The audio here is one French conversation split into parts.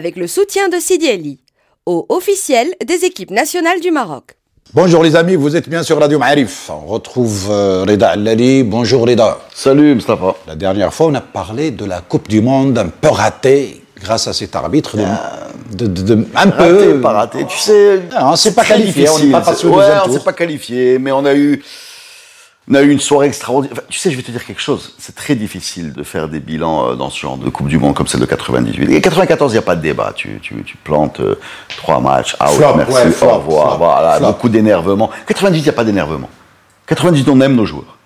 Avec le soutien de Sidi Eli, au officiel des équipes nationales du Maroc. Bonjour les amis, vous êtes bien sur Radio Ma'arif. On retrouve euh, Reda Allali. Bonjour Reda. Salut Mustafa. La dernière fois, on a parlé de la Coupe du Monde un peu ratée grâce à cet arbitre. De, de- de- un Raté, peu. pas raté. Tu sais, Non, on s'est pas qualifié, on n'est pas passé au Ouais, deuxième on tour. s'est pas qualifié, mais on a eu, on a eu une soirée extraordinaire. Enfin, tu sais, je vais te dire quelque chose. C'est très difficile de faire des bilans euh, dans ce genre de Coupe du Monde comme celle de 98. Et 94, il n'y a pas de débat. Tu, tu, tu plantes euh, trois matchs, out, Flop, merci, ouais, flop, au revoir. flop, voilà, beaucoup d'énervement. 98, il n'y a pas d'énervement. 98, on aime nos joueurs.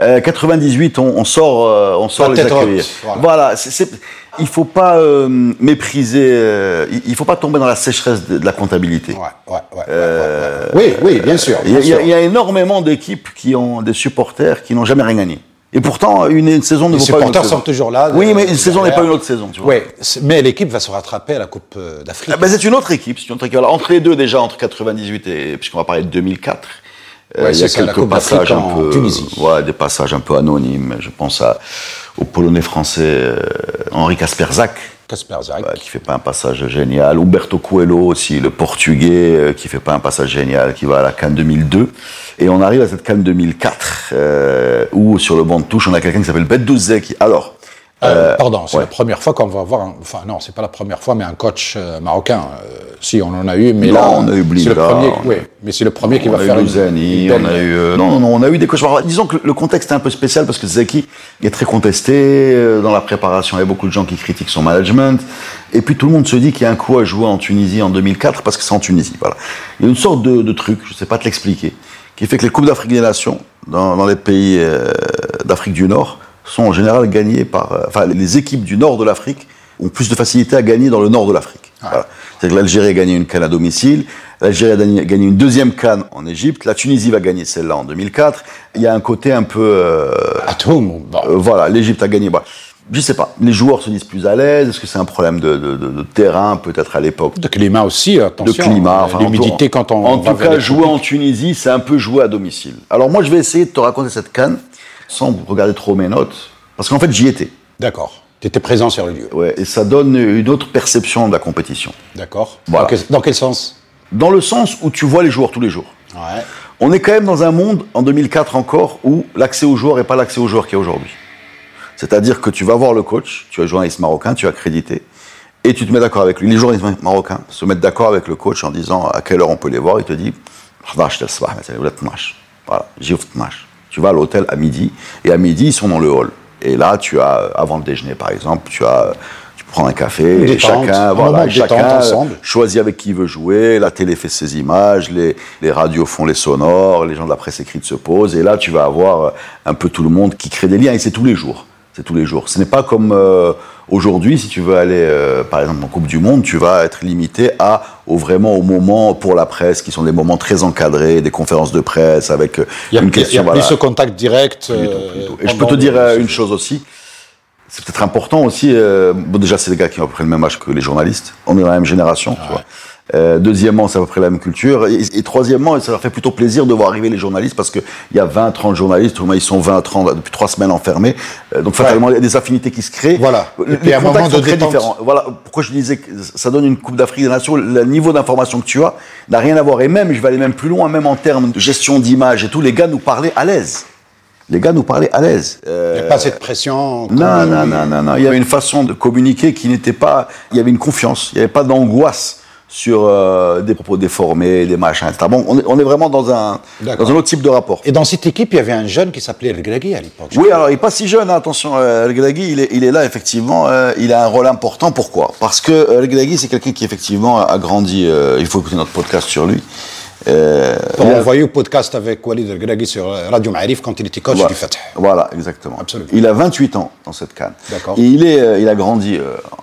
Euh, 98, on, on sort, euh, on sort les accueillir. voilà. Voilà, c'est, il faut pas euh, mépriser, euh, il, il faut pas tomber dans la sécheresse de, de la comptabilité. Ouais, ouais, ouais, ouais, Euh. Oui, oui, bien sûr. Il y, a- y y énormément d'équipes qui ont des supporters qui n'ont jamais rien gagné. Et pourtant, une, une saison ne Les vaut pas une autre supporters sont toujours là. Oui, mais une saison n'est pas une autre saison, tu vois. Oui, mais l'équipe va se rattraper à la Coupe d'Afrique. Ah ben, c'est une autre équipe. Une autre équipe. Alors, entre les deux, déjà, entre 98 et, puisqu'on va parler de 2004, euh, Ouais, il y a ça, quelques passages un en peu, Tunisie. des passages un peu anonymes. Je pense à, au Polonais français euh, Henri Kasperzak, Kasper Zak. Ouais, qui fait pas un passage génial. Umberto Coelho aussi, le portugais, euh, qui fait pas un passage génial, qui va à la Cannes 2002. Et on arrive à cette Cannes 2004, euh, où sur le banc de touche, on a quelqu'un qui s'appelle Bedouze, qui, alors, Euh, pardon, c'est ouais. la première fois qu'on va voir, un- enfin non, c'est pas la première fois, mais un coach euh, marocain. euh, si on en a eu, mais Non, là, on a eu c'est le premier, on a- oui, mais c'est le premier qui on va a faire eu une, belle- on a eu, euh, non, non, non, on a eu des cauchemars. Disons que le contexte est un peu spécial parce que Zeki est très contesté euh, dans la préparation. Il y a beaucoup de gens qui critiquent son management. Et puis tout le monde se dit qu'il y a un coup à jouer en Tunisie en 2004 parce que c'est en Tunisie. Voilà. Il y a une sorte de, de truc, je sais pas te l'expliquer, qui fait que les Coupes d'Afrique des Nations dans, dans les pays euh, d'Afrique du Nord sont en général gagnées par, euh, enfin, les équipes du nord de l'Afrique ont plus de facilité à gagner dans le nord de l'Afrique. Voilà. C'est-à-dire que l'Algérie a gagné une canne à domicile, l'Algérie a gagné une deuxième canne en Égypte, la Tunisie va gagner celle-là en 2004. Il y a un côté un peu, euh, At home, bon. euh, voilà, l'Égypte a gagné. Voilà. Je sais pas, les joueurs se disent plus à l'aise. Est-ce que c'est un problème de, de- de- de terrain peut-être à l'époque? De climat aussi, de attention. climat, euh, enfin, l'humidité quand on En va tout cas, jouer en. Tunisie, c'est un peu jouer à domicile. Alors moi, je vais essayer de te raconter cette canne sans regarder trop mes notes, parce qu'en fait j'y étais. D'accord. Tu étais présent sur le lieu. Ouais, et ça donne une autre perception de la compétition. D'accord. Dans, quel, sens? Dans le sens où tu vois les joueurs tous les jours. Ouais. On est quand même dans un monde, en 2004 encore, où l'accès aux joueurs n'est pas l'accès aux joueurs qu'il y a aujourd'hui. C'est-à-dire que tu vas voir le coach, tu as un journaliste marocain, tu as crédité, et tu te mets d'accord avec lui. Les journalistes marocains se mettent d'accord avec le coach en disant à quelle heure on peut les voir. Il te dit, voilà, j'y match. Tu vas à l'hôtel à midi, et à midi, ils sont dans le hall. Et là, tu as, euh, avant le déjeuner par exemple, tu as, tu prends un café, et chacun, voilà, chacun ensemble. choisit avec qui il veut jouer, la télé fait ses images, les, les radios font les sonores, les gens de la presse écrite se posent, et là tu vas avoir euh, un peu tout le monde qui crée des liens, et c'est tous les jours. C'est tous les jours. Ce n'est pas comme euh, aujourd'hui, si tu veux aller, euh, par exemple, en Coupe du Monde, tu vas être limité à, au, vraiment au moment pour la presse, qui sont des moments très encadrés, des conférences de presse avec euh, Il y a, une il y a question. plus voilà. ce contact direct. Et je peux te dire une chose aussi. C'est peut-être important aussi. bon, déjà, c'est des gars qui ont à peu près le même âge que les journalistes. On est dans la même génération. tu vois. Euh, deuxièmement, c'est à peu près la même culture. Et, et troisièmement, ça leur fait plutôt plaisir de voir arriver les journalistes parce qu'il y a 20, 30 journalistes. Ils sont 20, 30 depuis trois semaines enfermés. Euh, donc, fatalement, il y a des affinités qui se créent. Voilà. Les Et puis, un moment de très différents. Voilà pourquoi je disais que ça donne une Coupe d'Afrique des Nations. Le niveau d'information que tu as n'a rien à voir. Et même, je vais aller même plus loin, même en termes de gestion d'image et tout, les gars nous parlaient à l'aise. Les gars nous parlaient à l'aise. Euh, Il n'y a pas cette pression. non, non, non, non, non. Il y avait une façon de communiquer qui n'était pas. Il y avait une confiance. Il n'y avait pas d'angoisse sur euh, des propos déformés, des machins, etc. Bon, on est, on est vraiment dans un, dans un autre type de rapport. Et dans cette équipe, il y avait un jeune qui s'appelait El Gregui à l'époque. Oui, alors il n'est pas si jeune, hein, attention. Euh, El Gregui, il est, il est là, effectivement. euh, il a un rôle important. Pourquoi? Parce que El Gregui, c'est quelqu'un qui, effectivement, a grandi. euh, il faut écouter notre podcast sur lui. Euh, On a- envoyé au podcast avec Walid El Gregui sur Radio Ma'arif quand il était coach Voilà. du Fatah. Voilà, exactement. Absolument. Il a 28 ans dans cette canne. D'accord. Et il, est, il a grandi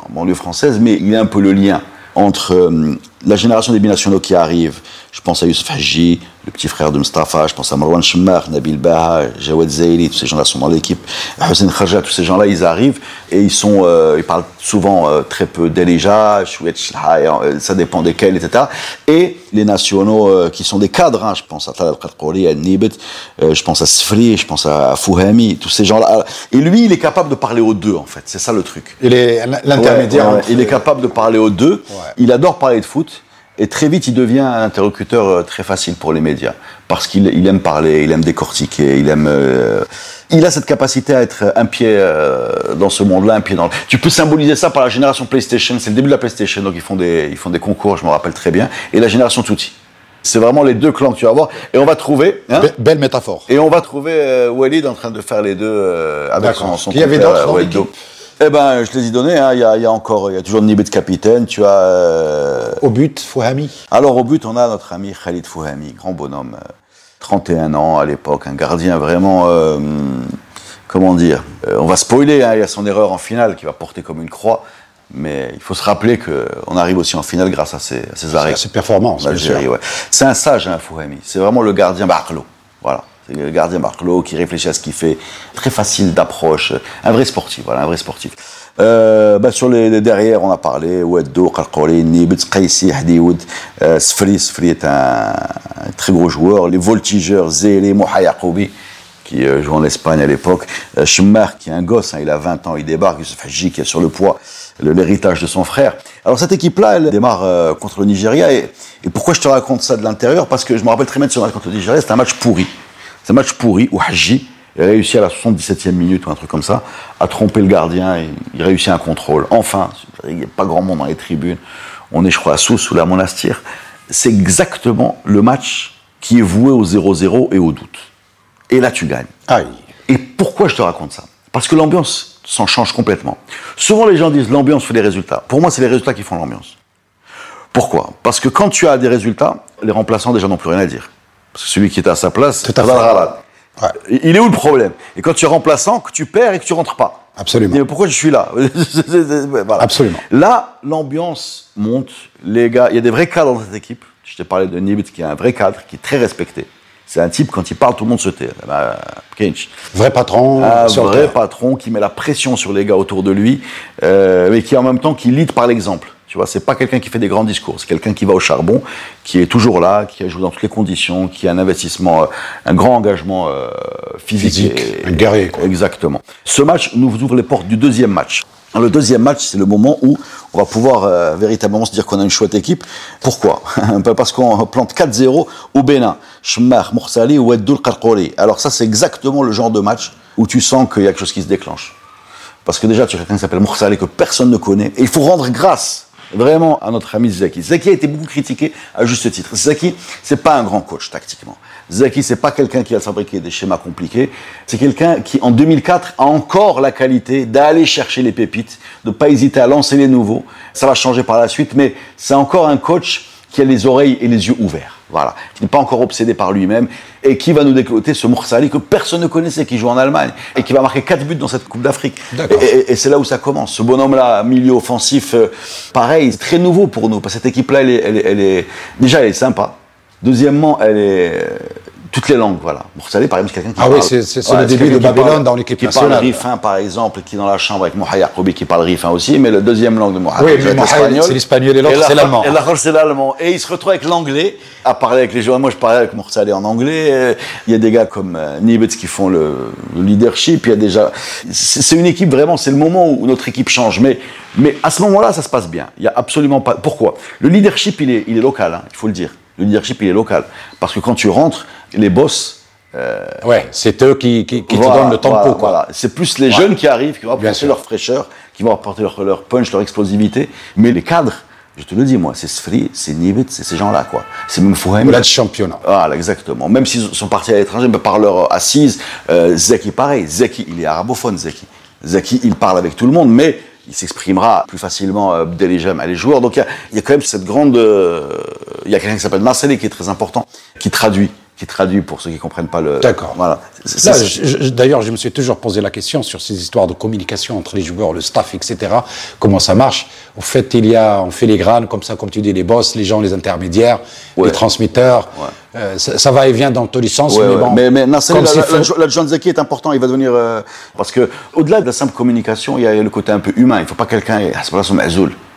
en banlieue française, mais il est un peu le lien entre euh, la génération des binationaux qui arrive, je pense à Youssef Haji, le petit frère de Mustafa, je pense à Marwan Shemmar, Nabil Baha, Jawad Zaili, tous ces gens-là sont dans l'équipe, Hussein Khaja, tous ces gens-là, ils arrivent et ils sont, euh, ils parlent souvent euh, très peu d'Elija, euh, ça dépend desquels, etc. Et les nationaux qui sont des cadres, hein, je pense à Talal Qadqouri, à Nibet, je pense à Sfri, je pense à Fouhami, tous ces gens-là. Et lui, il est capable de parler aux deux, en fait, c'est ça le truc. Il est l'intermédiaire. Il est capable de parler aux deux, il adore parler de foot. Et très vite, il devient un interlocuteur euh, très facile pour les médias. Parce qu'il il aime parler, il aime décortiquer, il aime... Euh, il a cette capacité à être un pied euh, dans ce monde-là, un pied dans le... Tu peux symboliser ça par la génération PlayStation. C'est le début de la PlayStation, donc ils font des, ils font des concours, je me rappelle très bien. Et la génération Tutti. C'est vraiment les deux clans que tu vas voir. Et on va trouver... Hein, belle métaphore. Et on va trouver Walid en train de faire les deux avec son, son Il y avait d'autres dans eh ben, je les ai donnés. Hein. Il, y a, il, y a, encore, il y a toujours Nibet capitaine. Tu as. Euh... Au but, Fouhami. Alors au but, on a notre ami Khalid Fouhami, grand bonhomme, 31 euh, ans à l'époque, un gardien vraiment. Euh, comment dire On va spoiler. Hein. Il y a son erreur en finale qui va porter comme une croix. Mais il faut se rappeler qu'on arrive aussi en finale grâce à ses, à ses arrêts. À ses performances. Ouais. C'est un sage, hein, Fouhami. C'est vraiment le gardien Barlo. Voilà. Le gardien Barclo qui réfléchit à ce qu'il fait. Très facile d'approche. Un vrai sportif, voilà, un vrai sportif. Euh, bah, sur les, derrière, on a parlé, Oueddo, Kalkouli, Nibitz, Qaisi, Hadioud, euh, Sfri. Sfri est un, très gros joueur. Les voltigeurs, Zéli, Moha qui euh, joue en Espagne à l'époque. Euh, qui est un gosse, hein, il a 20 ans, il débarque. Youssef Haji, qui est sur le poids, l'héritage de son frère. Alors cette équipe-là, elle démarre euh, contre le Nigeria. Et, et, pourquoi je te raconte ça de l'intérieur? Parce que je me rappelle très bien de ce match contre le Nigeria, c'était un match pourri. C'est un match pourri où Haji a réussi à la 77e minute ou un truc comme ça à tromper le gardien et il réussit un contrôle. Enfin, il n'y a pas grand monde dans les tribunes. On est, je crois, à Sousse ou la Monastir. C'est exactement le match qui est voué au 0-0 et au doute. Et là, tu gagnes. Aïe. Et pourquoi je te raconte ça? Parce que l'ambiance s'en change complètement. Souvent, les gens disent l'ambiance fait les résultats. Pour moi, c'est les résultats qui font l'ambiance. Pourquoi? Parce que quand tu as des résultats, les remplaçants déjà n'ont plus rien à dire. Parce que celui qui était à sa place, c'est ouais. Il est où le problème? Et quand tu es remplaçant, que tu perds et que tu rentres pas. Absolument. Mais pourquoi je suis là? Voilà. Absolument. Là, l'ambiance monte. Les gars, il y a des vrais cadres dans cette équipe. Je t'ai parlé de Nibit, qui est un vrai cadre, qui est très respecté. C'est un type, quand il parle, tout le monde se tait. Bah, vrai patron. Un vrai patron qui met la pression sur les gars autour de lui, euh, mais qui en même temps qui lead par l'exemple. Tu vois, c'est pas quelqu'un qui fait des grands discours, c'est quelqu'un qui va au charbon, qui est toujours là, qui a joué dans toutes les conditions, qui a un investissement, euh, un grand engagement euh, physique. physique un guerrier. Exactement. Ce match nous ouvre les portes du deuxième match. Le deuxième match, c'est le moment où on va pouvoir euh, véritablement se dire qu'on a une chouette équipe. Pourquoi? Parce qu'on plante 4-0 au Bénin. Shmar, Moursali, Oueddoul, Karkouri. Alors ça, c'est exactement le genre de match où tu sens qu'il y a quelque chose qui se déclenche. Parce que déjà, tu as quelqu'un qui s'appelle Moursali que personne ne connaît. Et il faut rendre grâce vraiment à notre ami Zaki. Zaki a été beaucoup critiqué à juste titre. Zaki, c'est pas un grand coach tactiquement. Zaki, c'est pas quelqu'un qui va fabriquer des schémas compliqués. C'est quelqu'un qui, en 2004, a encore la qualité d'aller chercher les pépites, de pas hésiter à lancer les nouveaux. Ça va changer par la suite, mais c'est encore un coach qui a les oreilles et les yeux ouverts. Voilà. Qui n'est pas encore obsédé par lui-même et qui va nous décloter ce Moursali que personne ne connaissait, qui joue en Allemagne et qui va marquer 4 buts dans cette Coupe d'Afrique. Et, et, c'est là où ça commence. Ce bonhomme-là, milieu offensif, euh, pareil, c'est très nouveau pour nous. Parce que cette équipe-là, elle est, déjà, elle est sympa. Deuxièmement, elle est, toutes les langues, voilà. Moursali, par exemple, c'est quelqu'un qui ah parle... Ah oui, c'est le début de Babylone dans l'équipe nationale. Qui parle rifin, par exemple, qui est dans la chambre avec Mohaï Yacoubi, qui parle rifin aussi, mais la deuxième langue de Mohaï, oui, c'est l'espagnol et l'autre, c'est l'allemand. Et l'autre, c'est l'allemand. Et il se retrouve avec l'anglais, à parler avec les joueurs. Moi, je parlais avec Moursali en anglais. Il y a des gars comme euh, Nibetz qui font le, le, leadership. Il y a déjà... C'est une équipe, vraiment, c'est le moment où notre équipe change. Mais, mais à ce moment-là, ça se passe bien. Il y a absolument pas... Pourquoi? Le leadership, il est, il est local, hein, il faut le dire. Le leadership, il est local. Parce que quand tu rentres, les boss, euh, ouais, c'est eux qui, qui, qui te donnent le tempo. Voilà, C'est plus les jeunes qui arrivent, qui vont apporter leur fraîcheur, qui vont apporter leur, leur, punch, leur explosivité. Mais les cadres, je te le dis, moi, c'est Sfri, c'est Nibet, c'est ces gens-là, quoi. C'est même Fouhem. Là, championnat. Voilà, exactement. Même s'ils sont partis à l'étranger, par leur assise, euh, Zeki, pareil. Zeki, il est arabophone, Zeki. Zeki, il parle avec tout le monde, mais il s'exprimera plus facilement euh, dès les jeunes, les joueurs. Donc il y, y a, quand même cette grande... Euh, il y a quelqu'un qui s'appelle Marcelé qui est très important, qui traduit qui traduit pour ceux qui comprennent pas le. D'accord. Voilà. D'ailleurs, je me suis toujours posé la question sur ces histoires de communication entre les joueurs, le staff, etc. Comment ça marche? Au fait, il y a, on fait les grades, comme ça, comme tu dis, les boss, les gens, les intermédiaires, Ouais. les transmetteurs. Euh, ça, ça va et vient dans tous les sens, Ouais, mais bon. mais, mais l'adjo- l'adjoint de Zaki est important. Il va devenir euh, parce que au-delà de la simple communication, il y a le côté un peu humain. Il faut pas quelqu'un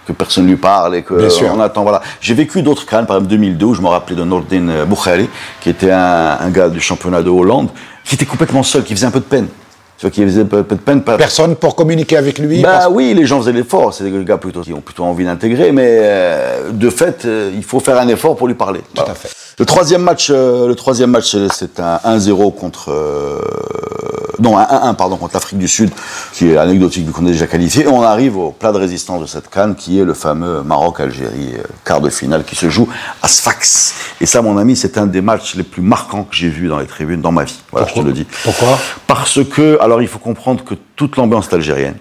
que personne lui parle et que Bien sûr. on attend. Voilà. J'ai vécu d'autres cannes, par exemple 2002, où je me rappelais de Nordin Boukhari, qui était un, un gars du championnat de Hollande, qui était complètement seul, qui faisait un peu de peine. Tu vois, qui faisait un peu de peine. Personne pour communiquer avec lui. bah parce- oui, les gens faisaient l'effort. C'est des gars plutôt qui ont plutôt envie d'intégrer, mais euh, de fait, euh, il faut faire un effort pour lui parler. Tout à fait. Le troisième match, euh, le troisième match, c'est- un 1-0 contre, non, un 1-1 pardon contre l'Afrique du Sud, qui est anecdotique vu qu'on est déjà qualifié. Et on arrive au plat de résistance de cette canne, qui est le fameux Maroc-Algérie euh, quart de finale, qui se joue à Sfax. Et ça, mon ami, c'est un des matchs les plus marquants que j'ai vu dans les tribunes dans ma vie. Voilà, je te le dis. Pourquoi? Parce que, alors, il faut comprendre que toute l'ambiance est algérienne.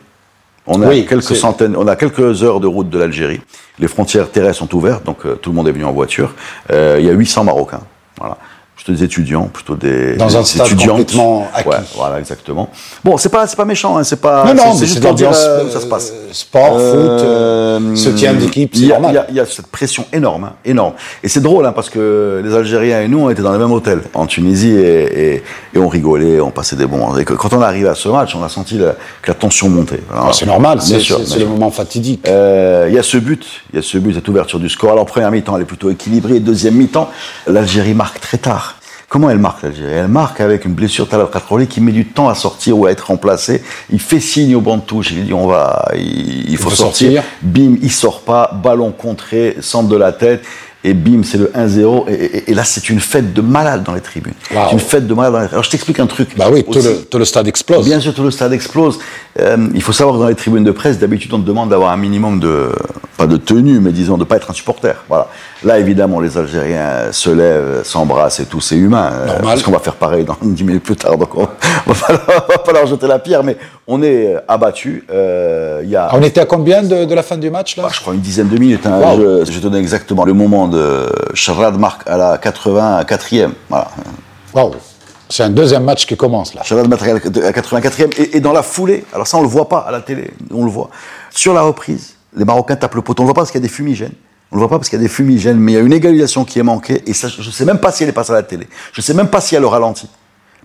On a Oui, quelques centaines, on a quelques heures de route de l'Algérie. Les frontières terrestres sont ouvertes, donc euh, tout le monde est venu en voiture. Euh, il y a 800 Marocains, voilà. Plutôt des étudiants, plutôt des, Dans des un stade complètement acquis. Ouais, voilà, exactement. Bon, c'est pas, c'est pas méchant, hein, c'est pas. Non, non, c'est- juste pour dire euh, où euh, ça se passe. sport, foot, euh, soutien d'équipe, c'est normal. Il y, a, il y a cette pression énorme, hein, énorme. Et c'est drôle, hein, parce que les Algériens et nous, on était dans le même hôtel en Tunisie et, et, et on rigolait, on passait des bons moments. Et que quand on est arrivé à ce match, on a senti la- que la tension montait. Ah, c'est normal, c'est le moment fatidique. Euh, Il y a ce but, il y a ce but, cette ouverture du score. Alors première mi-temps, elle est plutôt équilibrée. Deuxième mi-temps, l'Algérie marque très tard. Comment elle marque l'Algérie Elle marque avec une blessure Talal Khatrouli qui met du temps à sortir ou à être remplacé. Il fait signe au banc de touche. Il dit on va, il, il faut sortir. sortir. Bim, il sort pas. Ballon contré, centre de la tête. Et bim, c'est le 1-0. Et, et- et là, c'est une fête de malade dans les tribunes. C'est une fête de malade dans les tribunes. Alors je t'explique un truc. Bah oui, tout le, tout le stade explose. Bien sûr, tout le stade explose. Euh, il faut savoir que dans les tribunes de presse, d'habitude, on te demande d'avoir un minimum de, pas de tenue, mais disons de pas être un supporter. Voilà. Là, évidemment, les Algériens se lèvent, s'embrassent et tout, c'est humain. Euh, Normal. parce qu'on va faire pareil dans 10 minutes plus tard, donc on va pas leur, on va pas leur jeter la pierre, mais on est abattu. Euh, y a, On était à combien de, de la fin du match là? Bah, je crois, une dizaine de minutes. Hein. Wow. Je, je te donne exactement le moment de Charad marque à la 84e. Voilà. Waouh. C'est un deuxième match qui commence là. Shabbat matériel à 84e. Et, et dans la foulée, alors ça on le voit pas à la télé, on le voit. Sur la reprise, les Marocains tapent le poteau. On le voit pas parce qu'il y a des fumigènes. On le voit pas parce qu'il y a des fumigènes, mais il y a une égalisation qui est manquée. Et je sais même pas si elle est passée à la télé. Je sais même pas si elle le ralentit.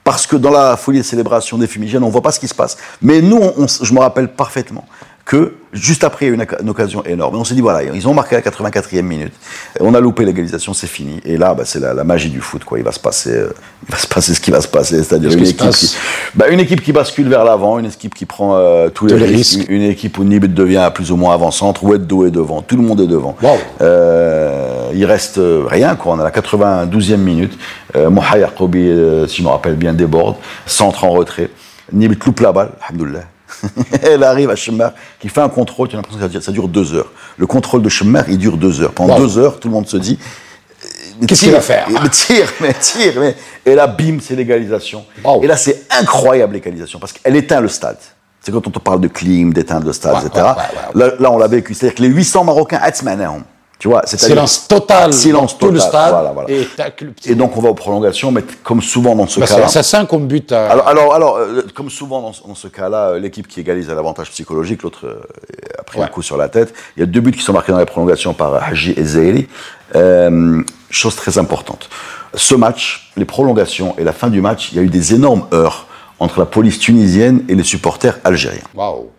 Parce que dans la folie de célébration des fumigènes, on voit pas ce qui se passe. Mais nous, je me rappelle parfaitement que juste après, il y a eu une, une occasion énorme. Et on s'est dit, voilà, ils ont marqué à la 84e minute. On a loupé l'égalisation, c'est fini. Et là, bah, c'est la, la magie du foot, quoi. Il va se passer, euh, il va se passer ce qui va se passer. C'est-à-dire Qu'est-ce une qui se équipe passe qui, bah, une équipe qui bascule vers l'avant, une équipe qui prend euh, tous les, risques, risques. une équipe où Nibet devient plus ou moins avant-centre, Weddo est devant, tout le monde est devant. Wow. Euh, il reste euh, rien, quoi. On a la 92e minute. Euh, Moha si je me rappelle bien, déborde, centre en retrait. Nibet loupe la balle, alhamdoulilah. Elle arrive à Chemmer, qui fait un contrôle, tu as l'impression que ça dure, ça dure deux heures. Le contrôle de Chemmer, il dure deux heures. Pendant Wow. deux heures, tout le monde se dit. Qu'est-ce qu'il va faire Mais tire, mais tire, mais. Et là, bim, c'est l'égalisation. Wow. Et là, c'est incroyable l'égalisation, parce qu'elle éteint le stade. C'est quand on te parle de clim, d'éteindre le stade, Ouais, etc. ouais, ouais, ouais. Là, là, on l'a vécu. C'est-à-dire que les 800 Marocains, Atzmanahum. Tu vois, c'est-à-dire- Silence total Silence dans tout le total, stade. voilà, voilà. Et tac, le petit- Et donc, on va aux prolongations, mais comme souvent dans ce Bah, c'est cas-là. l'assassin qu'on bute à... Alors, alors, alors euh, comme souvent dans, ce- dans ce cas-là, euh, l'équipe qui égalise a l'avantage psychologique, l'autre euh, a pris un coup sur la tête. Il y a deux buts qui sont marqués dans les prolongations par Haji et Zahiri. Euh, chose très importante. Ce match, les prolongations et la fin du match, il y a eu des énormes heurts entre la police tunisienne et les supporters algériens. Waouh.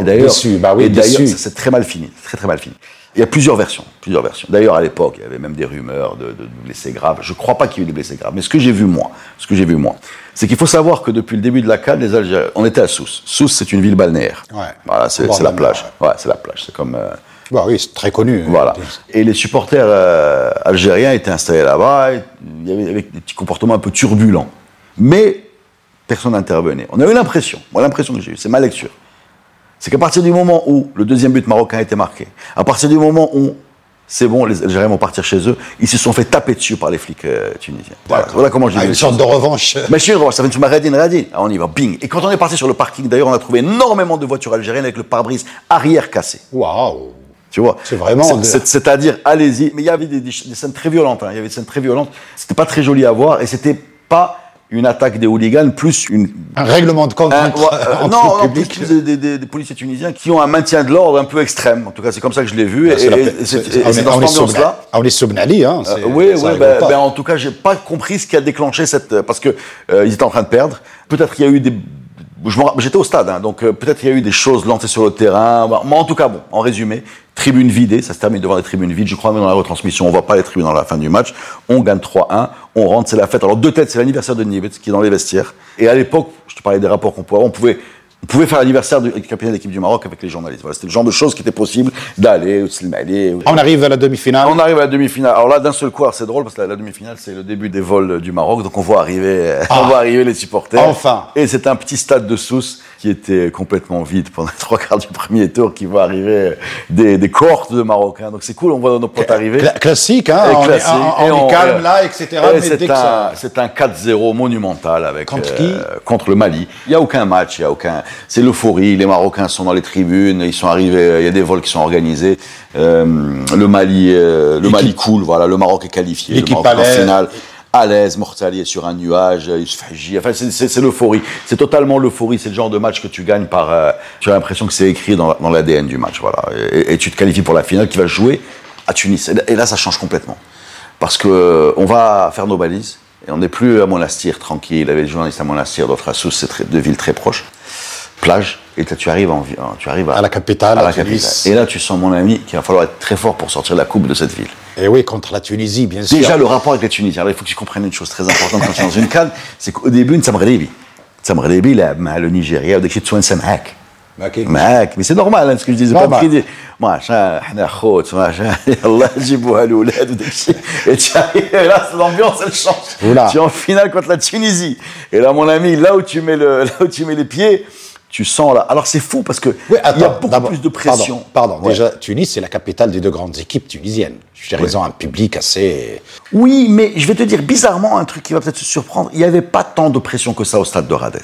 Et d'ailleurs. Bah oui, ça s'est très mal fini, très très mal fini. Il y a plusieurs versions, plusieurs versions. D'ailleurs, à l'époque, il y avait même des rumeurs de, de- de blessés graves. Je ne crois pas qu'il y ait eu des blessés graves. Mais ce que j'ai vu moi, ce que j'ai vu moi, c'est qu'il faut savoir que depuis le début de la CAN, les Algériens, on était à Sousse. Sousse, c'est une ville balnéaire. Ouais. Voilà, c'est la plage. Ouais, c'est la plage. C'est comme. euh, Bah oui, c'est très connu. voilà. Et les supporters euh, algériens étaient installés là-bas. Il y avait avec des petits comportements un peu turbulents. Mais personne n'intervenait. On a eu l'impression, moi l'impression que j'ai eue, c'est ma lecture. C'est qu'à partir du moment où le deuxième but marocain a été marqué, à partir du moment où c'est bon, les Algériens vont partir chez eux, ils se sont fait taper dessus par les flics euh, tunisiens. Voilà, voilà comment j'ai Ah, vu une les sorte de revanche. Mais chez ça fait une radine, radine. Ah, on y va, bing. Et quand on est parti sur le parking, d'ailleurs, on a trouvé énormément de voitures algériennes avec le pare-brise arrière cassé. Waouh. Tu vois? C'est vraiment C'est- c'est- C'est-à-dire, allez-y. Mais il y avait des, des ch- des scènes très violentes. hein. Il y avait des scènes très violentes. C'était pas très joli à voir et c'était pas une attaque des hooligans, plus une Un règlement de compte un- entre, euh, entre non, le non, plus, des, des- des- des policiers tunisiens qui ont un maintien de l'ordre un peu extrême. En tout cas, c'est comme ça que je l'ai vu. Et, C'est et- et dans cette sur ambiance-là. Ben- on est sur Ben Ali, hein. Euh, oui, oui, ben, ben, en tout cas, j'ai pas compris ce qui a déclenché cette, parce que euh, ils étaient en train de perdre. Peut-être qu'il y a eu des, j'étais au stade, hein, donc euh, peut-être qu'il y a eu des choses lancées sur le terrain. Mais en tout cas, bon, en résumé, tribune vidée, ça se termine devant les tribunes vides. Je crois même dans la retransmission, on voit pas les tribunes dans la fin du match. On gagne 3-1, on rentre, c'est la fête. Alors deux têtes, c'est l'anniversaire de Nivets qui est dans les vestiaires. Et à l'époque, je te parlais des rapports qu'on pouvait avoir, on pouvait on pouvait faire l'anniversaire du capitaine de l'équipe du Maroc avec les journalistes. Voilà, c'était le genre de choses qui était possible d'aller au Slimali, ou- On arrive à la demi-finale. on arrive à la demi-finale. Alors là, d'un seul coup, c'est drôle parce que la, la demi-finale, c'est le début des vols du Maroc. Donc on voit arriver, euh, Ah. on voit arriver les supporters. Enfin. Et c'est un petit stade de Sousse qui était complètement vide pendant les trois quarts du premier tour, qui voit arriver des, des cohortes de Marocains. Donc c'est cool, on voit nos potes arriver. Cla- classique, hein. Et on, classique. Est, on- Et on on- est calme là, etc. et c'est un, ça- un 4-0 monumental avec Contre euh, qui contre le Mali. Il y a aucun match, il y a aucun. C'est l'euphorie. Les Marocains sont dans les tribunes, ils sont arrivés. Il y a des vols qui sont organisés. Euh, le Mali, euh, le Mali coule. Voilà, le Maroc est qualifié. Le L'équipe Maroc en. À l'aise, Mortali est sur un nuage, Youssouf Hadji. Enfin, c'est- l'euphorie. C'est totalement l'euphorie. C'est le genre de match que tu gagnes par. euh, tu as l'impression que c'est écrit dans, dans l'ADN du match. Voilà. Et, et tu te qualifies pour la finale qui va se jouer à Tunis. Et là- Et là, ça change complètement parce que euh, on va faire nos balises et on n'est plus à Monastir tranquille. Il y avait des journalistes à Monastir, d'autres à Sousse, c'est deux villes très proches. Plage, et là, tu arrives, en, en- tu arrives À la capitale, à la capitale. Et là, tu sens, mon ami, qu'il va falloir être très fort pour sortir la coupe de cette ville. Et oui, contre la Tunisie, bien sûr. Déjà, le rapport avec les Tunisiens. Alors, il faut que tu comprennes une chose très importante quand tu es dans une canne, c'est qu'au début, Nsamrebi. Nsamrebi, là, le Nigeria, dès que tu es Samhak. Ok. معاك mais c'est normal hein, ce que je disais pas Normal. بخيدي معشان احنا خوت معشان يلا جيبوها الاولاد وداك الشيء et tu arrives et là l'ambiance elle change Oula. tu es en finale contre la Tunisie et là mon ami là où tu mets le là où tu mets les pieds tu sens là alors c'est fou parce que Oui, il y a beaucoup plus de pression Pardon, pardon. Ouais. déjà, Tunis, c'est la capitale des deux grandes équipes tunisiennes. Ils ont un public assez. Oui, mais je vais te dire bizarrement un truc qui va peut-être te surprendre. Il n'y avait pas tant de pression que ça au stade de Rades.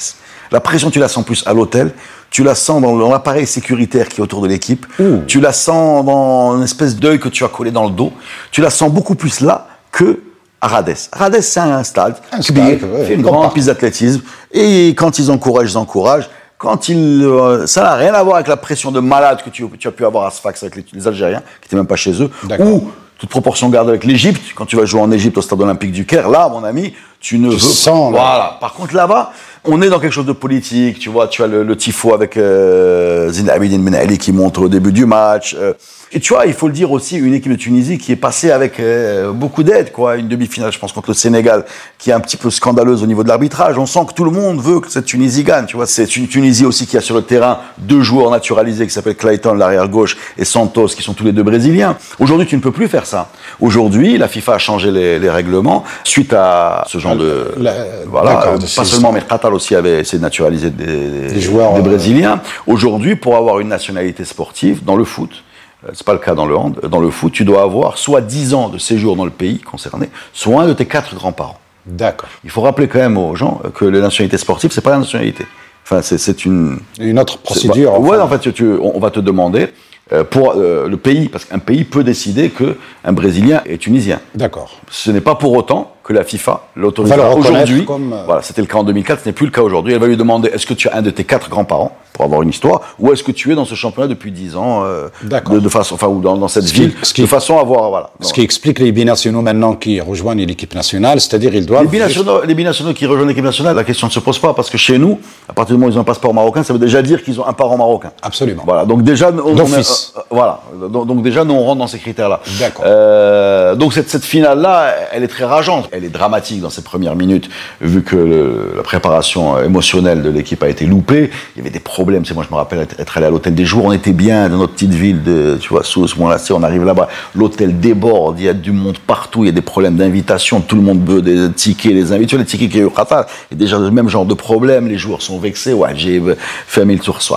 La pression, tu la sens plus à l'hôtel, tu la sens dans l'appareil sécuritaire qui est autour de l'équipe, tu la sens dans une espèce d'œil que tu as collé dans le dos, tu la sens beaucoup plus là que à Rades. Rades, c'est un stade, Un stade, ouais, fait une grande piste d'athlétisme, et quand ils encouragent, ils encouragent. Quand ils, euh, ça n'a rien à voir avec la pression de malade que tu, tu as pu avoir à Sfax avec les, les Algériens, qui n'étaient même pas chez eux, ou toute proportion gardée avec l'Égypte, quand tu vas jouer en Égypte au stade olympique du Caire, là, mon ami, tu ne veux sens, là. Voilà. Par contre, là-bas, on est dans quelque chose de politique, tu vois, tu as le, le tifo avec euh, Zine Abidine Ben Ali qui monte au début du match. euh, et tu vois, il faut le dire aussi, une équipe de Tunisie qui est passée avec euh, beaucoup d'aide, quoi. Une demi-finale, je pense, contre le Sénégal, qui est un petit peu scandaleuse au niveau de l'arbitrage. On sent que tout le monde veut que cette Tunisie gagne, tu vois. C'est une Tunisie aussi qui a sur le terrain deux joueurs naturalisés qui s'appellent Clayton, l'arrière gauche, et Santos, qui sont tous les deux brésiliens. Aujourd'hui, tu ne peux plus faire ça. Aujourd'hui, la FIFA a changé les, les règlements suite à ce genre de, La- voilà, euh, pas seulement, mais Qatar aussi avait essayé de naturaliser des, Des joueurs, des euh, Brésiliens. Aujourd'hui, pour avoir une nationalité sportive dans le foot, euh, c'est pas le cas dans le hand, dans le foot, tu dois avoir soit 10 ans de séjour dans le pays concerné, soit un de tes quatre grands-parents. D'accord. Il faut rappeler quand même aux gens que la nationalité sportive, c'est pas la nationalité. Enfin, c'est- une, Une autre procédure. bah, ouais, enfin. en fait, tu- tu- on on va te demander euh, pour euh, le pays, parce qu'un pays peut décider que un Brésilien est tunisien. D'accord. Ce n'est pas pour autant que la FIFA l'autorise Va le reconnaître aujourd'hui. comme, euh, Voilà, c'était le cas en 2004, ce n'est plus le cas aujourd'hui. Elle va lui demander est-ce que tu as un de tes quatre grands-parents pour avoir une histoire, ou est-ce que tu es dans ce championnat depuis 10 ans, euh, D'accord. de, de façon, enfin, ou dans, dans cette Ce qui- ville, ce qui- de façon à avoir, voilà. Ce qui explique les binationaux maintenant qui rejoignent l'équipe nationale, c'est-à-dire ils doivent. Les binationaux, les binationaux qui rejoignent l'équipe nationale, la question ne se pose pas parce que chez nous, à partir du moment où ils ont un passeport marocain, ça veut déjà dire qu'ils ont un parent marocain. Absolument. Voilà, donc déjà, on, on est- D'office. euh, euh, voilà, donc, donc déjà, nous on rentre dans ces critères-là. D'accord. Euh, donc cette, cette finale-là, elle est très rageante, elle est dramatique dans ses premières minutes, vu que la préparation émotionnelle de l'équipe a été loupée. Il y avait des problèmes. C'est moi, je me rappelle être, allé à l'hôtel des jours. On était bien dans notre petite ville de, tu vois, Sousse, moi, là, on arrive là-bas. L'hôtel déborde. Il y a du monde partout. Il y a des problèmes d'invitation. Tout le monde veut des tickets, les invités, les tickets qui y a déjà, le même genre de problème. Les joueurs sont vexés. Ouais, j'ai fait 1000 tours sur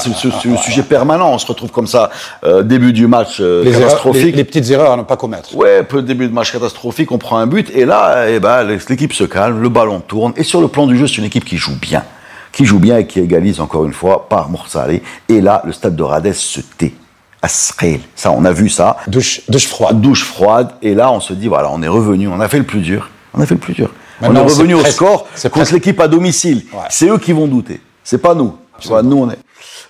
c'est le sujet permanent. On se retrouve comme ça, euh, début du match euh, les, erreurs- catastrophique les- les petites erreurs à ne pas commettre. Ouais, peu de début de match catastrophique, on prend un but et là, eh ben, l'équipe se calme, le ballon tourne et sur le plan du jeu, c'est une équipe qui joue bien. qui joue bien et qui égalise encore une fois par Morsali. Et là, le stade de Rades se tait. Asrel. Ça, on a vu ça. Douche, douche froide. Douche froide. Et là, on se dit, voilà, on est revenu, on a fait le plus dur. On a fait le plus dur. Maintenant, on est revenu au presque- score contre l'équipe à domicile. Ouais. C'est eux qui vont douter. C'est pas nous. Tu vois, nous, on est.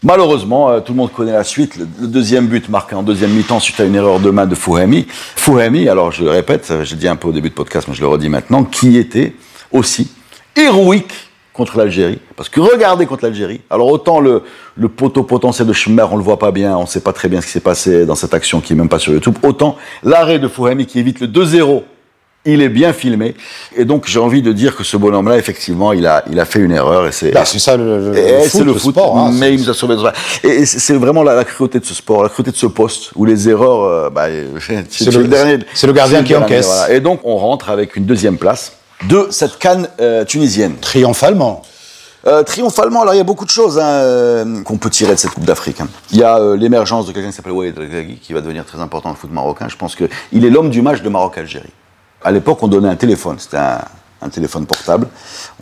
Malheureusement, euh, tout le monde connaît la suite. Le, deuxième but marqué en deuxième mi-temps suite à une erreur de main de Fouhemi. Fouhemi, alors je le répète, euh, j'ai dit un peu au début de podcast, mais je le redis maintenant, qui était aussi héroïque contre l'Algérie. Parce que regardez contre l'Algérie. Alors autant le, poteau potentiel de Schmer, on le voit pas bien, on sait pas très bien ce qui s'est passé dans cette action qui est même pas sur YouTube. Autant l'arrêt de Fouhemi qui évite le 2-0 il est bien filmé. Et donc, j'ai envie de dire que ce bonhomme-là, effectivement, il a, il a fait une erreur. Et c'est, Bah, c'est ça le, le- et le c'est foot, le le foot, sport. hein, mais il nous a sauvé de. Et c'est vraiment la, la cruauté de ce sport, la cruauté de ce poste, où les erreurs, euh, bah, c'est le- c'est le gardien qui encaisse. voilà. Et donc, on rentre avec une deuxième place de cette canne euh, tunisienne. Triomphalement. Euh, triomphalement, alors il y a beaucoup de choses hein, euh, qu'on peut tirer de cette Coupe d'Afrique. hein. Il y a euh, l'émergence de quelqu'un qui s'appelle Walid Regragui, qui va devenir très important dans le foot marocain. Je pense qu'il est l'homme du match de Maroc-Algérie. À l'époque, on donnait un téléphone, c'était un, un téléphone portable.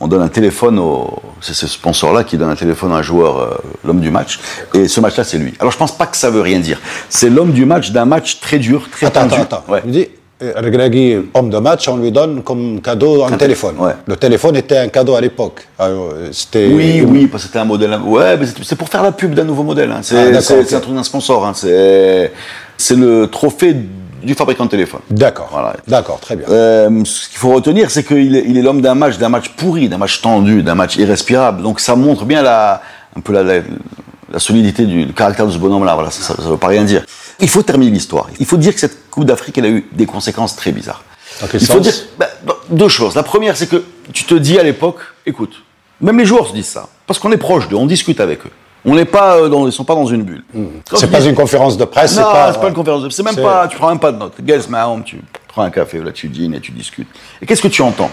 On donne un téléphone au. C'est ce sponsor-là qui donne un téléphone à un joueur, euh, l'homme du match. Et ce match-là, c'est lui. Alors je pense pas que ça veut rien dire. C'est l'homme du match d'un match très dur, très Attends, tendu. attends, attends. Ouais. Il dit, euh, Regragui, homme de match, on lui donne comme cadeau un, téléphone. ouais. Le téléphone était un cadeau à l'époque. Alors, euh, C'était. Oui, oui, parce que c'était un modèle. Ouais, mais c'est- pour faire la pub d'un nouveau modèle. hein. Ah, C'est c'est un truc d'un sponsor. hein. C'est le trophée du fabricant de téléphone. D'accord. Voilà. D'accord, très bien. Euh, ce qu'il faut retenir, c'est qu'il est il est l'homme d'un match, d'un match pourri, d'un match tendu, d'un match irrespirable. Donc ça montre bien la, un peu la, la, la solidité du le caractère de ce bonhomme-là. Voilà, ça ne veut pas rien dire. Il faut terminer l'histoire. Il faut dire que cette Coupe d'Afrique, elle a eu des conséquences très bizarres. Dans quel Il faut dire bah, bah, deux choses. La première, c'est que tu te dis à l'époque, écoute, même les joueurs se disent ça, parce qu'on est proche d'eux, on discute avec eux. On n'est pas euh, dans, ils sont pas dans une bulle. Hmm. C'est pas une conférence de presse. non, c'est pas, c'est pas une conférence de C'est même pas, tu prends même pas de notes. Guess tu prends un café, là tu dînes et tu discutes. Et qu'est-ce que tu entends?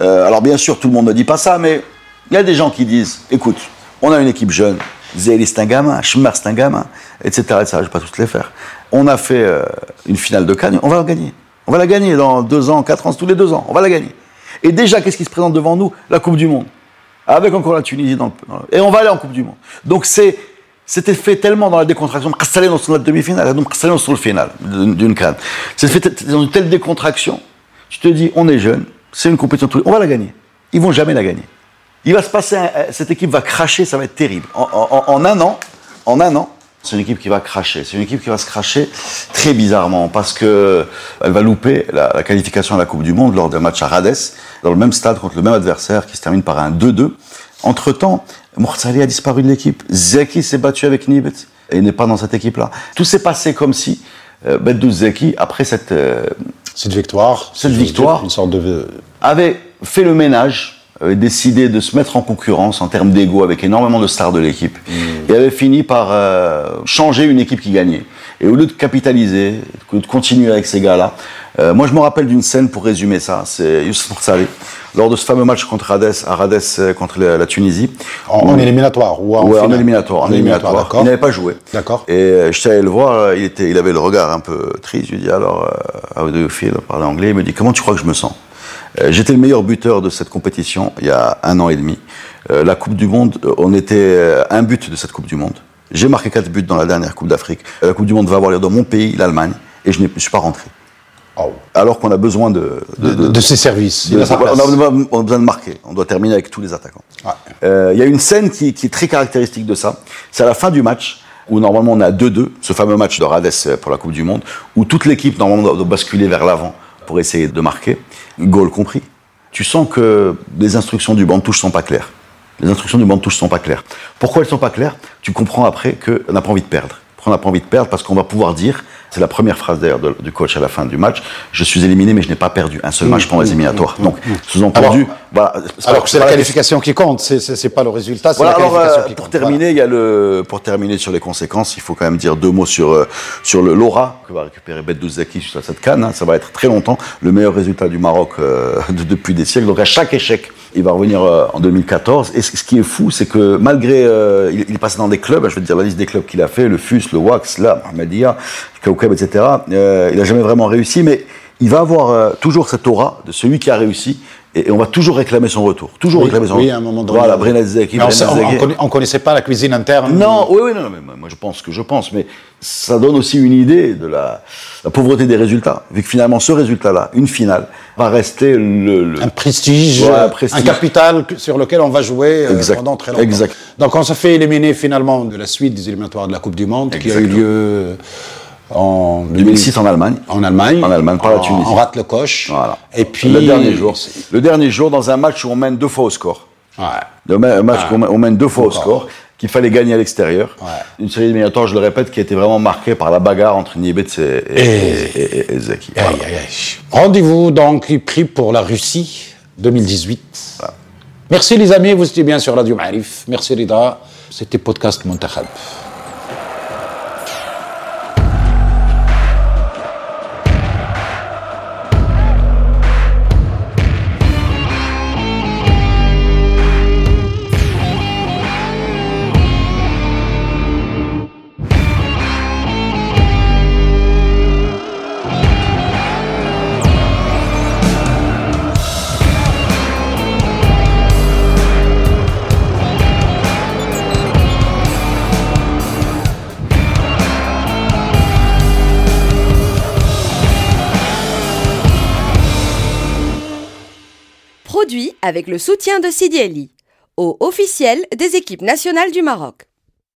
Euh, Alors bien sûr, tout le monde ne dit pas ça, mais il y a des gens qui disent, écoute, on a une équipe jeune, Zéli c'est un gamin, Schmer c'est un gamin, etc., etc. Je vais pas tous les faire. On a fait euh, une finale de Cannes, on va la gagner. On va la gagner dans deux ans, quatre ans, tous les deux ans, on va la gagner. Et déjà, qu'est-ce qui se présente devant nous? La Coupe du Monde. Avec encore la Tunisie dans le, dans Et on va aller en Coupe du Monde. Donc c'est. C'était fait tellement dans la décontraction, Castellano sur la demi-finale, donc Castellano sur le final d'une canne. C'est fait dans une telle décontraction, tu te dis, on est jeune, c'est une compétition, on va la gagner. Ils vont jamais la gagner. Il va se passer, cette équipe va cracher, ça va être terrible. En un an, en un an, c'est une équipe qui va cracher. C'est une équipe qui va se cracher très bizarrement parce que elle va louper la, la qualification à la Coupe du Monde lors d'un match à Rades, dans le même stade contre le même adversaire qui se termine par un 2-2. Entre-temps, Moursali a disparu de l'équipe. Zeki s'est battu avec Nibet et n'est pas dans cette équipe-là. Tout s'est passé comme si euh, Zeki, après cette euh, Cette victoire. Cette victoire. dire, Une sorte de. avait fait le ménage, décidé de se mettre en concurrence en termes d'ego avec énormément de stars de l'équipe, et avait fini par euh, changer une équipe qui gagnait. Et au lieu de capitaliser, de continuer avec ces gars-là, euh, moi je me rappelle d'une scène pour résumer ça, c'est Youssef Moursali, lors de ce fameux match contre Rades, à Rades euh, contre la, la Tunisie. En, en éliminatoire ou en, Ouais, en éliminatoire, en éliminatoire. Il n'avait pas joué. D'accord. Et euh, je suis allé le voir, il, était, il avait le regard un peu triste. Je lui dit alors, euh, how do you feel? Parler anglais. Il me dit comment tu crois que je me sens? J'étais le meilleur buteur de cette compétition il y a un an et demi. Euh, la Coupe du Monde, euh, on était euh, un but de cette Coupe du Monde. J'ai marqué quatre buts dans la dernière Coupe d'Afrique. Euh, La Coupe du Monde va avoir lieu dans mon pays, l'Allemagne, et je ne suis pas rentré. Oh. Alors qu'on a besoin de, De, de- de ses services. De- a on, a besoin, a de marquer. On doit terminer avec tous les attaquants. Ouais. Euh, Il y a une scène qui, qui est très caractéristique de ça. C'est à la fin du match, où normalement on est à 2-2, ce fameux match de Rades euh, pour la Coupe du Monde, où toute l'équipe normalement doit basculer vers l'avant pour essayer de marquer, goal compris. Tu sens que les instructions du banc de touche sont pas claires. Les instructions du banc de touche sont pas claires. Pourquoi elles sont pas claires? Tu comprends après qu'on n'a pas envie de perdre. On n'a pas envie de perdre? Parce qu'on va pouvoir dire, c'est la première phrase d'ailleurs du coach à la fin du match, je suis éliminé mais je n'ai pas perdu un seul match pendant les éliminatoires. Donc, sous-entendu, voilà, Alors que c'est la qualification qui compte, c'est- pas le résultat, c'est voilà, la alors qualification euh, qui pour compte. terminer, il y a le pour terminer sur les conséquences, il faut quand même dire deux mots sur euh, sur le l'aura que va récupérer Beddouzaki sur cette canne. hein. ça va être très longtemps le meilleur résultat du Maroc euh, de- depuis des siècles. Donc à chaque échec, il va revenir euh, en 2014. Et ce, qui est fou, c'est que malgré euh, il, il est passé dans des clubs, je te dire la liste des clubs qu'il a fait, le FUS, le WAX, là, le Kaukab, etc. euh, il a jamais vraiment réussi, mais il va avoir euh, toujours cette aura de celui qui a réussi et, et on va toujours réclamer son retour. Toujours Oui, réclamer son oui, retour. à un moment donné. Voilà, Brenna Zeki, on, on connaissait pas la cuisine interne. Non, oui, oui, non, non, mais moi, je pense que je pense, mais ça donne aussi une idée de la, la pauvreté des résultats. Vu que finalement, ce résultat-là, une finale, va rester le, le- un prestige, Ouais, un prestige. un capital sur lequel on va jouer euh, Exact. pendant très longtemps. Exact. Donc on se fait éliminer finalement de la suite des éliminatoires de la Coupe du Monde qui a eu lieu en 2006 en Allemagne. en Allemagne. En Allemagne, par la Tunisie. On rate le coche. Voilà. Et puis le dernier jour, le dernier jour dans un match où on mène deux fois au score. Ouais. Le ma- un match où on mène- deux fois au score, qu'il fallait gagner à l'extérieur. Ouais. Une série d'éliminatoires, je le répète, qui a été vraiment marquée par la bagarre entre Nibetz et, et, Et- et- Voilà. aïe. Rendez-vous donc pris pour la Russie 2018. Merci les amis, vous étiez bien sur Radio Marif. Merci Rida. C'était podcast Montakhab. Avec le soutien de Sidi Ali, au officiel des équipes nationales du Maroc.